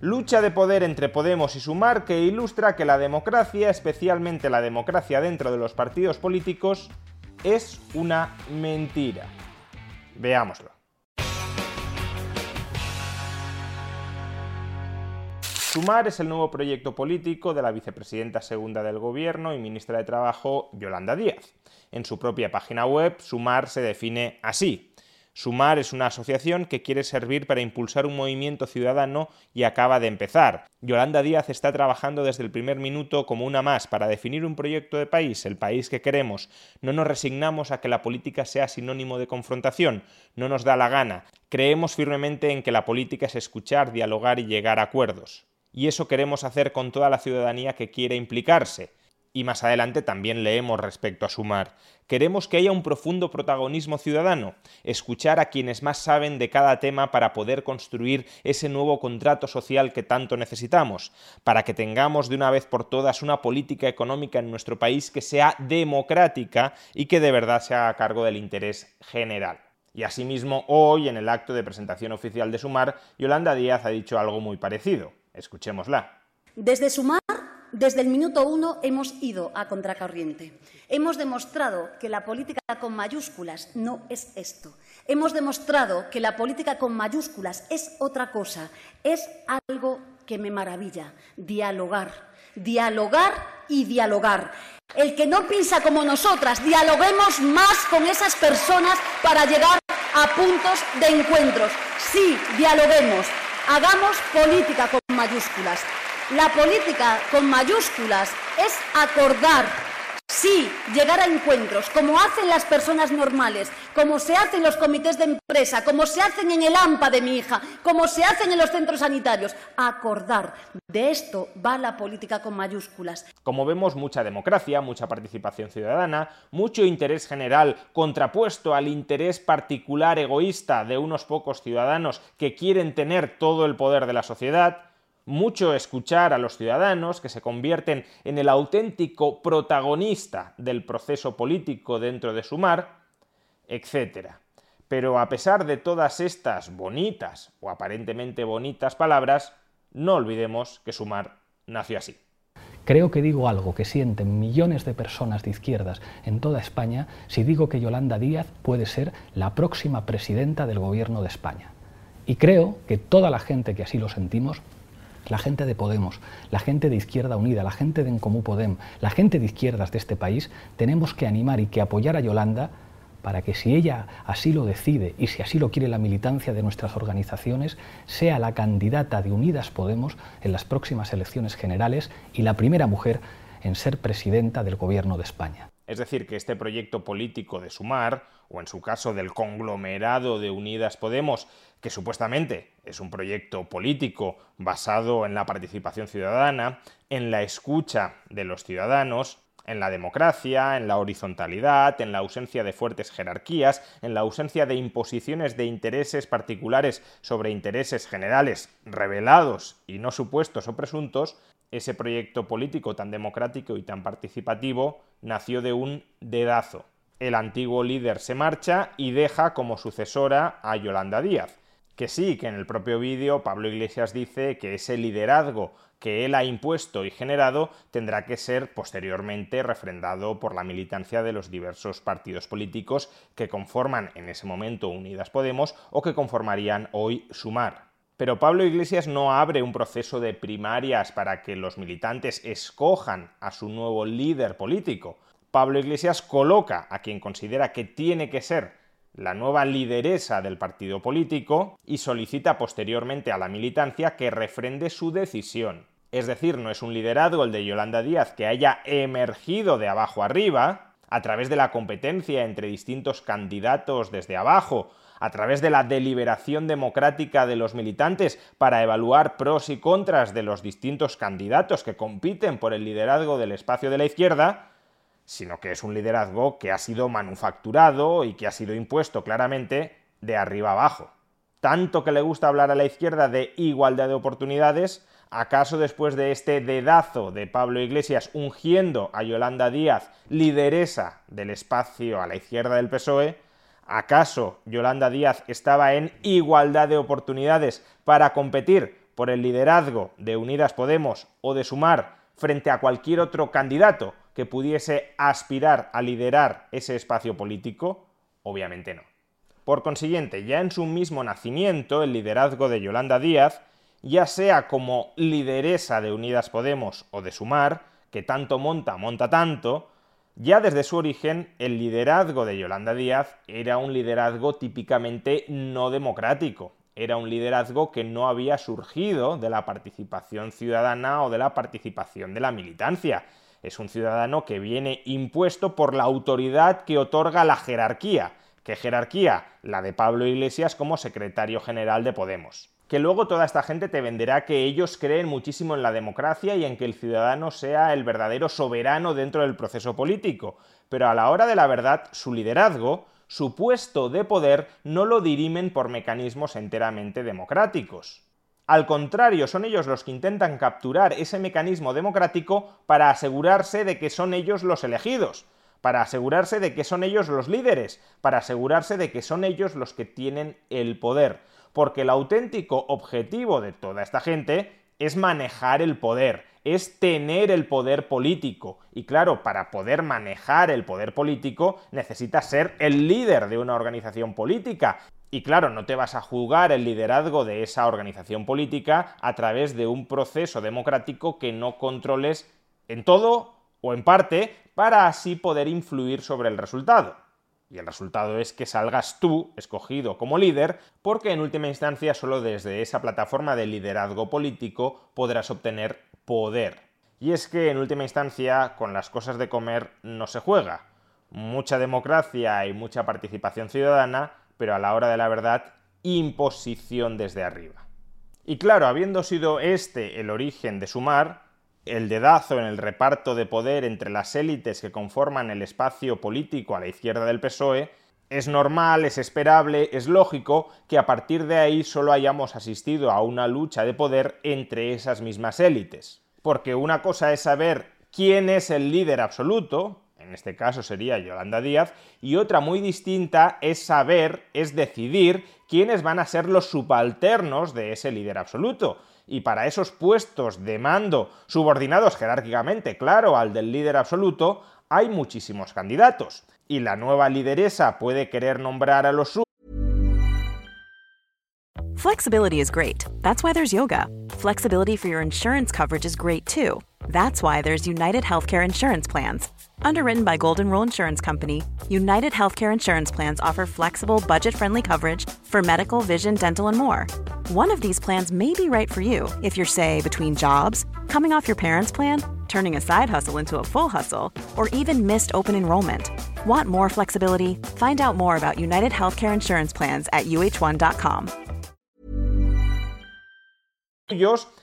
Lucha de poder entre Podemos y Sumar que ilustra que la democracia, especialmente la democracia dentro de los partidos políticos, es una mentira. Veámoslo. Sumar es el nuevo proyecto político de la vicepresidenta segunda del Gobierno y ministra de Trabajo, Yolanda Díaz. En su propia página web, Sumar se define así. Sumar es una asociación que quiere servir para impulsar un movimiento ciudadano y acaba de empezar. Yolanda Díaz está trabajando desde el primer minuto como una más para definir un proyecto de país, el país que queremos. No nos resignamos a que la política sea sinónimo de confrontación, no nos da la gana. Creemos firmemente en que la política es escuchar, dialogar y llegar a acuerdos. Y eso queremos hacer con toda la ciudadanía que quiere implicarse y más adelante también leemos respecto a Sumar. Queremos que haya un profundo protagonismo ciudadano, escuchar a quienes más saben de cada tema para poder construir ese nuevo contrato social que tanto necesitamos, para que tengamos de una vez por todas una política económica en nuestro país que sea democrática y que de verdad se haga cargo del interés general. Y asimismo, hoy, en el acto de presentación oficial de Sumar, Yolanda Díaz ha dicho algo muy parecido. Escuchémosla. Desde Sumar desde el minuto uno hemos ido a contracorriente. Hemos demostrado que la política con mayúsculas no es esto. Hemos demostrado que la política con mayúsculas es otra cosa. Es algo que me maravilla. Dialogar. Dialogar y dialogar. El que no piensa como nosotras, dialoguemos más con esas personas para llegar a puntos de encuentros. Sí, dialoguemos. Hagamos política con mayúsculas. La política con mayúsculas es acordar, sí, llegar a encuentros, como hacen las personas normales, como se hacen los comités de empresa, como se hacen en el AMPA de mi hija, como se hacen en los centros sanitarios. Acordar. De esto va la política con mayúsculas. Como vemos, mucha democracia, mucha participación ciudadana, mucho interés general contrapuesto al interés particular egoísta de unos pocos ciudadanos que quieren tener todo el poder de la sociedad mucho escuchar a los ciudadanos que se convierten en el auténtico protagonista del proceso político dentro de Sumar, etc. Pero a pesar de todas estas bonitas o aparentemente bonitas palabras, no olvidemos que Sumar nació así. Creo que digo algo que sienten millones de personas de izquierdas en toda España si digo que Yolanda Díaz puede ser la próxima presidenta del gobierno de España. Y creo que toda la gente que así lo sentimos la gente de Podemos, la gente de Izquierda Unida, la gente de Encomú Podem, la gente de izquierdas de este país, tenemos que animar y que apoyar a Yolanda para que si ella así lo decide y si así lo quiere la militancia de nuestras organizaciones, sea la candidata de Unidas Podemos en las próximas elecciones generales y la primera mujer en ser presidenta del Gobierno de España. Es decir, que este proyecto político de Sumar, o en su caso del conglomerado de Unidas Podemos, que supuestamente es un proyecto político basado en la participación ciudadana, en la escucha de los ciudadanos, en la democracia, en la horizontalidad, en la ausencia de fuertes jerarquías, en la ausencia de imposiciones de intereses particulares sobre intereses generales revelados y no supuestos o presuntos, ese proyecto político tan democrático y tan participativo nació de un dedazo. El antiguo líder se marcha y deja como sucesora a Yolanda Díaz. Que sí, que en el propio vídeo Pablo Iglesias dice que ese liderazgo que él ha impuesto y generado tendrá que ser posteriormente refrendado por la militancia de los diversos partidos políticos que conforman en ese momento Unidas Podemos o que conformarían hoy Sumar. Pero Pablo Iglesias no abre un proceso de primarias para que los militantes escojan a su nuevo líder político. Pablo Iglesias coloca a quien considera que tiene que ser la nueva lideresa del partido político y solicita posteriormente a la militancia que refrende su decisión. Es decir, no es un liderazgo el de Yolanda Díaz que haya emergido de abajo arriba, a través de la competencia entre distintos candidatos desde abajo, a través de la deliberación democrática de los militantes para evaluar pros y contras de los distintos candidatos que compiten por el liderazgo del espacio de la izquierda, sino que es un liderazgo que ha sido manufacturado y que ha sido impuesto claramente de arriba abajo. Tanto que le gusta hablar a la izquierda de igualdad de oportunidades, ¿Acaso después de este dedazo de Pablo Iglesias ungiendo a Yolanda Díaz, lideresa del espacio a la izquierda del PSOE, ¿acaso Yolanda Díaz estaba en igualdad de oportunidades para competir por el liderazgo de Unidas Podemos o de Sumar frente a cualquier otro candidato que pudiese aspirar a liderar ese espacio político? Obviamente no. Por consiguiente, ya en su mismo nacimiento, el liderazgo de Yolanda Díaz ya sea como lideresa de Unidas Podemos o de Sumar, que tanto monta, monta tanto, ya desde su origen el liderazgo de Yolanda Díaz era un liderazgo típicamente no democrático, era un liderazgo que no había surgido de la participación ciudadana o de la participación de la militancia. Es un ciudadano que viene impuesto por la autoridad que otorga la jerarquía. ¿Qué jerarquía? La de Pablo Iglesias como secretario general de Podemos que luego toda esta gente te venderá que ellos creen muchísimo en la democracia y en que el ciudadano sea el verdadero soberano dentro del proceso político, pero a la hora de la verdad su liderazgo, su puesto de poder, no lo dirimen por mecanismos enteramente democráticos. Al contrario, son ellos los que intentan capturar ese mecanismo democrático para asegurarse de que son ellos los elegidos, para asegurarse de que son ellos los líderes, para asegurarse de que son ellos los que tienen el poder porque el auténtico objetivo de toda esta gente es manejar el poder, es tener el poder político. Y claro, para poder manejar el poder político necesitas ser el líder de una organización política. Y claro, no te vas a jugar el liderazgo de esa organización política a través de un proceso democrático que no controles en todo o en parte para así poder influir sobre el resultado. Y el resultado es que salgas tú, escogido como líder, porque en última instancia solo desde esa plataforma de liderazgo político podrás obtener poder. Y es que en última instancia con las cosas de comer no se juega. Mucha democracia y mucha participación ciudadana, pero a la hora de la verdad, imposición desde arriba. Y claro, habiendo sido este el origen de Sumar, el dedazo en el reparto de poder entre las élites que conforman el espacio político a la izquierda del PSOE, es normal, es esperable, es lógico que a partir de ahí solo hayamos asistido a una lucha de poder entre esas mismas élites. Porque una cosa es saber quién es el líder absoluto, en este caso sería Yolanda Díaz, y otra muy distinta es saber, es decidir quiénes van a ser los subalternos de ese líder absoluto y para esos puestos de mando subordinados jerárquicamente, claro, al del líder absoluto, hay muchísimos candidatos. Y la nueva lideresa puede querer nombrar a los suyos. Flexibility is great. That's why there's yoga. Flexibility for your insurance coverage is great too. That's why there's United Healthcare Insurance Plans. Underwritten by Golden Rule Insurance Company, United Healthcare Insurance Plans offer flexible, budget friendly coverage for medical, vision, dental, and more. One of these plans may be right for you if you're, say, between jobs, coming off your parents' plan, turning a side hustle into a full hustle, or even missed open enrollment. Want more flexibility? Find out more about United Healthcare Insurance Plans at uh1.com.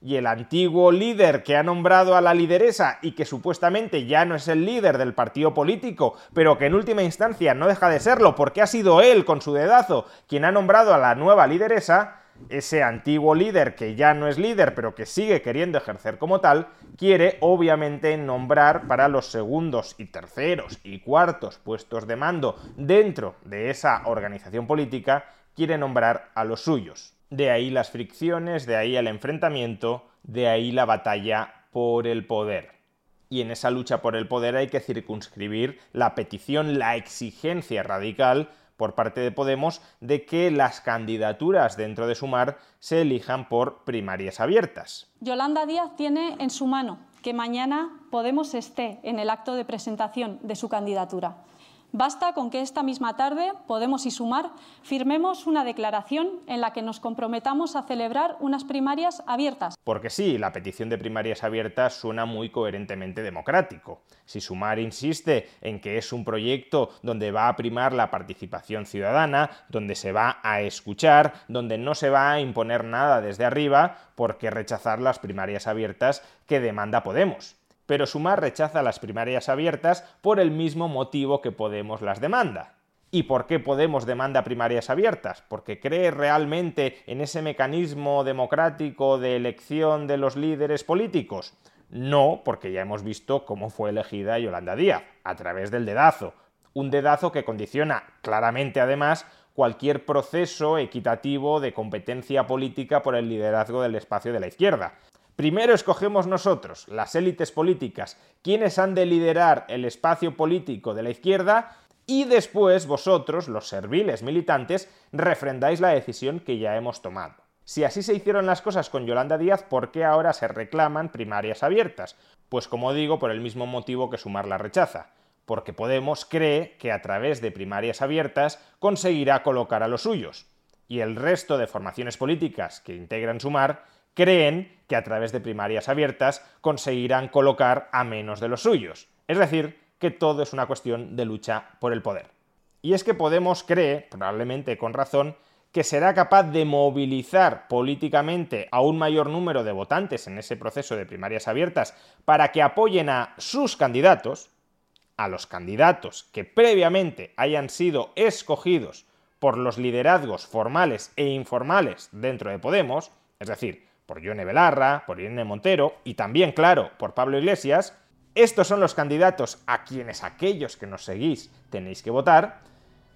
y el antiguo líder que ha nombrado a la lideresa y que supuestamente ya no es el líder del partido político, pero que en última instancia no deja de serlo porque ha sido él con su dedazo quien ha nombrado a la nueva lideresa, ese antiguo líder que ya no es líder pero que sigue queriendo ejercer como tal, quiere obviamente nombrar para los segundos y terceros y cuartos puestos de mando dentro de esa organización política, quiere nombrar a los suyos. De ahí las fricciones, de ahí el enfrentamiento, de ahí la batalla por el poder. Y en esa lucha por el poder hay que circunscribir la petición, la exigencia radical por parte de Podemos de que las candidaturas dentro de Sumar se elijan por primarias abiertas. Yolanda Díaz tiene en su mano que mañana Podemos esté en el acto de presentación de su candidatura. Basta con que esta misma tarde Podemos y Sumar firmemos una declaración en la que nos comprometamos a celebrar unas primarias abiertas. Porque sí, la petición de primarias abiertas suena muy coherentemente democrático. Si Sumar insiste en que es un proyecto donde va a primar la participación ciudadana, donde se va a escuchar, donde no se va a imponer nada desde arriba, ¿por qué rechazar las primarias abiertas que demanda Podemos? Pero Sumar rechaza las primarias abiertas por el mismo motivo que Podemos las demanda. ¿Y por qué Podemos demanda primarias abiertas? ¿Porque cree realmente en ese mecanismo democrático de elección de los líderes políticos? No, porque ya hemos visto cómo fue elegida Yolanda Díaz, a través del dedazo. Un dedazo que condiciona claramente, además, cualquier proceso equitativo de competencia política por el liderazgo del espacio de la izquierda. Primero escogemos nosotros, las élites políticas, quienes han de liderar el espacio político de la izquierda, y después vosotros, los serviles militantes, refrendáis la decisión que ya hemos tomado. Si así se hicieron las cosas con Yolanda Díaz, ¿por qué ahora se reclaman primarias abiertas? Pues como digo, por el mismo motivo que Sumar la rechaza, porque Podemos cree que a través de primarias abiertas conseguirá colocar a los suyos, y el resto de formaciones políticas que integran Sumar creen que a través de primarias abiertas conseguirán colocar a menos de los suyos. Es decir, que todo es una cuestión de lucha por el poder. Y es que Podemos cree, probablemente con razón, que será capaz de movilizar políticamente a un mayor número de votantes en ese proceso de primarias abiertas para que apoyen a sus candidatos, a los candidatos que previamente hayan sido escogidos por los liderazgos formales e informales dentro de Podemos, es decir, por Yone Belarra, por Irene Montero y también, claro, por Pablo Iglesias, estos son los candidatos a quienes aquellos que nos seguís tenéis que votar,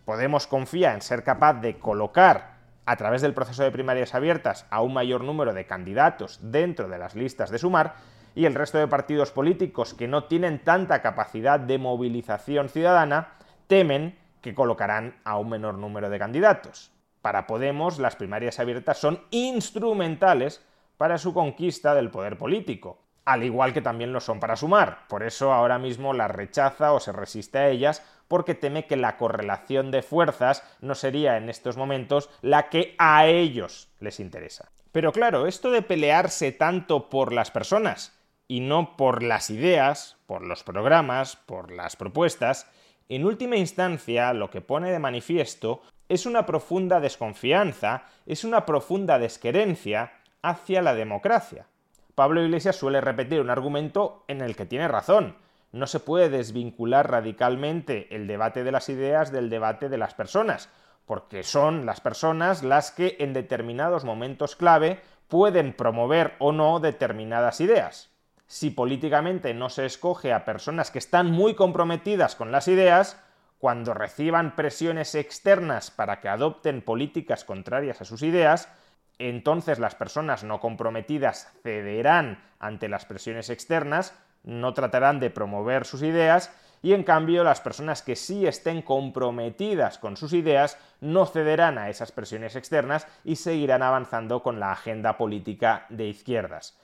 Podemos confía en ser capaz de colocar a través del proceso de primarias abiertas a un mayor número de candidatos dentro de las listas de sumar y el resto de partidos políticos que no tienen tanta capacidad de movilización ciudadana temen que colocarán a un menor número de candidatos. Para Podemos, las primarias abiertas son instrumentales para su conquista del poder político, al igual que también lo son para sumar. Por eso ahora mismo la rechaza o se resiste a ellas porque teme que la correlación de fuerzas no sería en estos momentos la que a ellos les interesa. Pero claro, esto de pelearse tanto por las personas y no por las ideas, por los programas, por las propuestas, en última instancia lo que pone de manifiesto es una profunda desconfianza, es una profunda desquerencia hacia la democracia. Pablo Iglesias suele repetir un argumento en el que tiene razón. No se puede desvincular radicalmente el debate de las ideas del debate de las personas, porque son las personas las que en determinados momentos clave pueden promover o no determinadas ideas. Si políticamente no se escoge a personas que están muy comprometidas con las ideas, cuando reciban presiones externas para que adopten políticas contrarias a sus ideas, entonces las personas no comprometidas cederán ante las presiones externas, no tratarán de promover sus ideas y en cambio las personas que sí estén comprometidas con sus ideas no cederán a esas presiones externas y seguirán avanzando con la agenda política de izquierdas.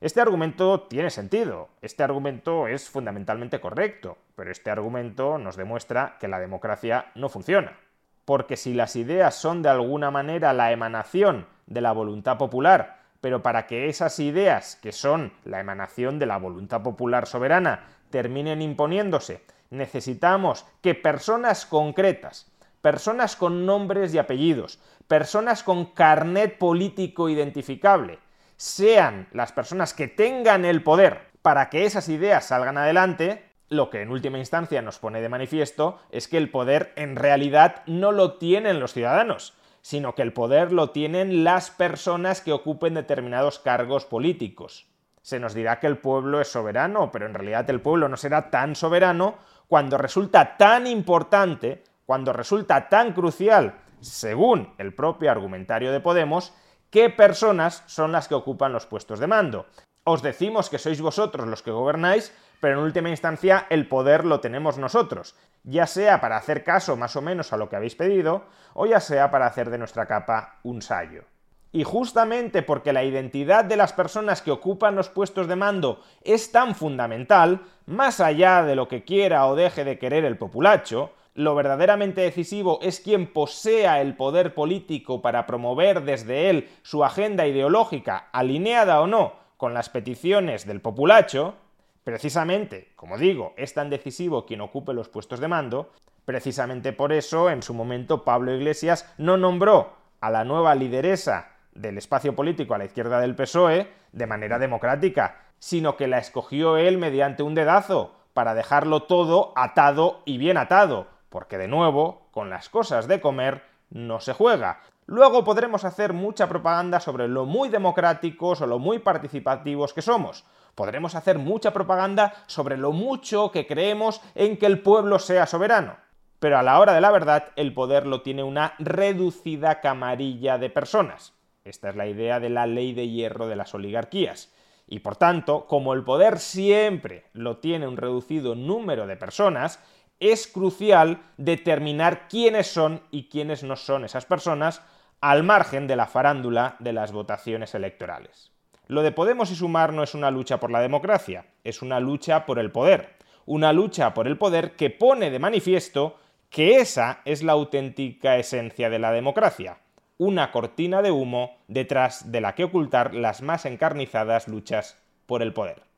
Este argumento tiene sentido, este argumento es fundamentalmente correcto, pero este argumento nos demuestra que la democracia no funciona. Porque si las ideas son de alguna manera la emanación de la voluntad popular, pero para que esas ideas, que son la emanación de la voluntad popular soberana, terminen imponiéndose, necesitamos que personas concretas, personas con nombres y apellidos, personas con carnet político identificable, sean las personas que tengan el poder para que esas ideas salgan adelante, lo que en última instancia nos pone de manifiesto es que el poder en realidad no lo tienen los ciudadanos, sino que el poder lo tienen las personas que ocupen determinados cargos políticos. Se nos dirá que el pueblo es soberano, pero en realidad el pueblo no será tan soberano cuando resulta tan importante, cuando resulta tan crucial, según el propio argumentario de Podemos, qué personas son las que ocupan los puestos de mando. Os decimos que sois vosotros los que gobernáis, pero en última instancia el poder lo tenemos nosotros, ya sea para hacer caso más o menos a lo que habéis pedido, o ya sea para hacer de nuestra capa un sallo. Y justamente porque la identidad de las personas que ocupan los puestos de mando es tan fundamental, más allá de lo que quiera o deje de querer el populacho, lo verdaderamente decisivo es quien posea el poder político para promover desde él su agenda ideológica, alineada o no con las peticiones del populacho, precisamente, como digo, es tan decisivo quien ocupe los puestos de mando, precisamente por eso en su momento Pablo Iglesias no nombró a la nueva lideresa del espacio político a la izquierda del PSOE de manera democrática, sino que la escogió él mediante un dedazo, para dejarlo todo atado y bien atado, porque de nuevo, con las cosas de comer no se juega. Luego podremos hacer mucha propaganda sobre lo muy democráticos o lo muy participativos que somos. Podremos hacer mucha propaganda sobre lo mucho que creemos en que el pueblo sea soberano. Pero a la hora de la verdad, el poder lo tiene una reducida camarilla de personas. Esta es la idea de la ley de hierro de las oligarquías. Y por tanto, como el poder siempre lo tiene un reducido número de personas, es crucial determinar quiénes son y quiénes no son esas personas al margen de la farándula de las votaciones electorales. Lo de Podemos y Sumar no es una lucha por la democracia, es una lucha por el poder, una lucha por el poder que pone de manifiesto que esa es la auténtica esencia de la democracia, una cortina de humo detrás de la que ocultar las más encarnizadas luchas por el poder.